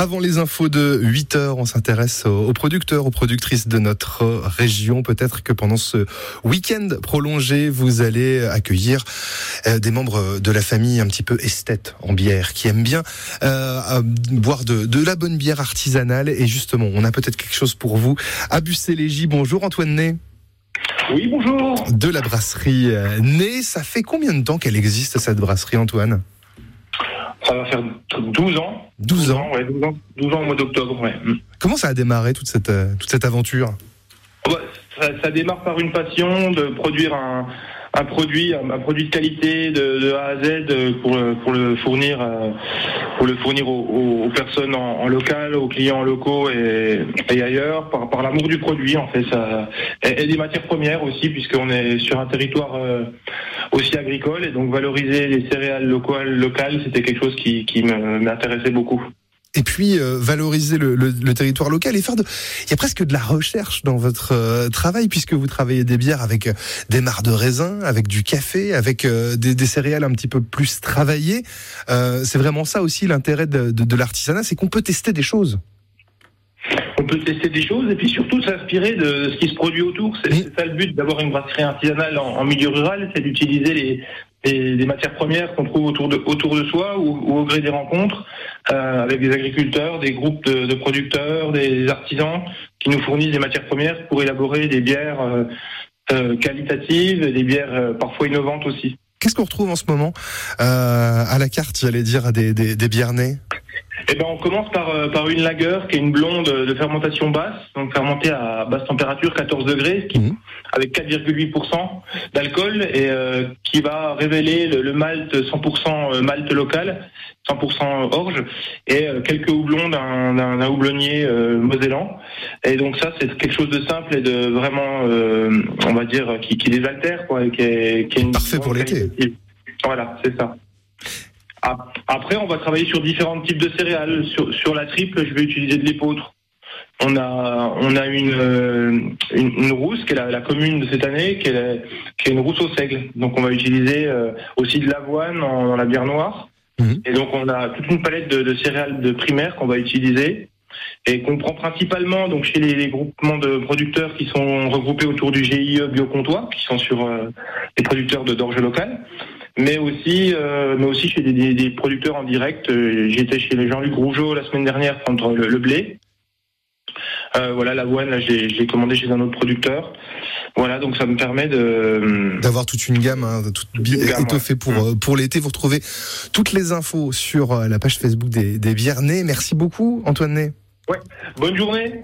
Avant les infos de 8 heures, on s'intéresse aux producteurs, aux productrices de notre région. Peut-être que pendant ce week-end prolongé, vous allez accueillir euh, des membres de la famille un petit peu esthète en bière, qui aiment bien euh, boire de, de, la bonne bière artisanale. Et justement, on a peut-être quelque chose pour vous. À Bussélégie, bonjour Antoine Ney. Oui, bonjour. De la brasserie euh, Ney, ça fait combien de temps qu'elle existe cette brasserie Antoine? Ça va faire 12 ans. 12 ans ouais, 12 ans, 12 ans au mois d'octobre, ouais. Comment ça a démarré toute cette, euh, toute cette aventure? Ça, ça, démarre par une passion de produire un, un produit, un, produit de qualité de, de, A à Z pour, pour le fournir, euh, pour le fournir aux, personnes en, local, aux clients locaux et, et ailleurs, par, par l'amour du produit en fait, ça, et, et, des matières premières aussi, puisqu'on est sur un territoire euh, aussi agricole et donc valoriser les céréales locales, locales c'était quelque chose qui, qui m'intéressait beaucoup et puis euh, valoriser le, le, le, territoire local et faire de il y a presque de la recherche dans votre euh, travail puisque vous travaillez des bières avec euh, des mares de raisin avec du café avec euh, des, des, céréales un petit peu plus travaillées c'est vraiment ça aussi l'intérêt de, de, de l'artisanat c'est qu'on peut tester des choses on peut tester des choses et puis surtout s'inspirer de ce qui se produit autour. C'est mmh. ça le but d'avoir une brasserie artisanale en, en milieu rural, c'est d'utiliser les, les, les, matières premières qu'on trouve autour de, autour de soi ou, ou au gré des rencontres euh, avec des agriculteurs, des groupes de, de, producteurs, des artisans qui nous fournissent des matières premières pour élaborer des bières euh, euh, qualitatives, des bières euh, parfois innovantes aussi. Qu'est-ce qu'on retrouve en ce moment euh, à la carte, j'allais dire, des, des, des bières nées? Eh ben, on commence par, euh, par une lager qui est une blonde de fermentation basse, donc fermentée à basse température, 14 degrés, qui, mmh. avec 4,8% d'alcool, et euh, qui va révéler le, le malt 100% malt local, 100% orge, et euh, quelques houblons d'un houblonnier euh, mosellan. Et donc ça, c'est quelque chose de simple et de vraiment, euh, on va dire, qui, qui désaltère, quoi, et qui est, qui est une parfait pour l'été. Voilà, c'est ça. Après, on va travailler sur différents types de céréales. Sur, sur la triple, je vais utiliser de l'épeautre. On a, on a une, une, une, rousse qui est la, la, commune de cette année, qui est, la, qui est une rousse au seigle. Donc on va utiliser euh, aussi de l'avoine en, dans la bière noire. Mmh. Et donc on a toute une palette de, de céréales de primaire qu'on va utiliser et qu'on prend principalement donc chez les, les, groupements de producteurs qui sont regroupés autour du GIE Biocontois, qui sont sur euh, les producteurs de d'orge locale mais aussi, euh, mais aussi chez des, des, des producteurs en direct. Euh, J'étais chez Jean-Luc Rougeau la semaine dernière prendre le, le blé. Euh, voilà, l'avoine, là, j'ai commandé chez un autre producteur. Voilà, donc ça me permet de d'avoir toute une gamme, hein, toute bien étoffée pour mmh. pour l'été. Vous retrouvez toutes les infos sur la page Facebook des, des Biernais. Merci beaucoup, Antoine Ney. Ouais. Bonne journée.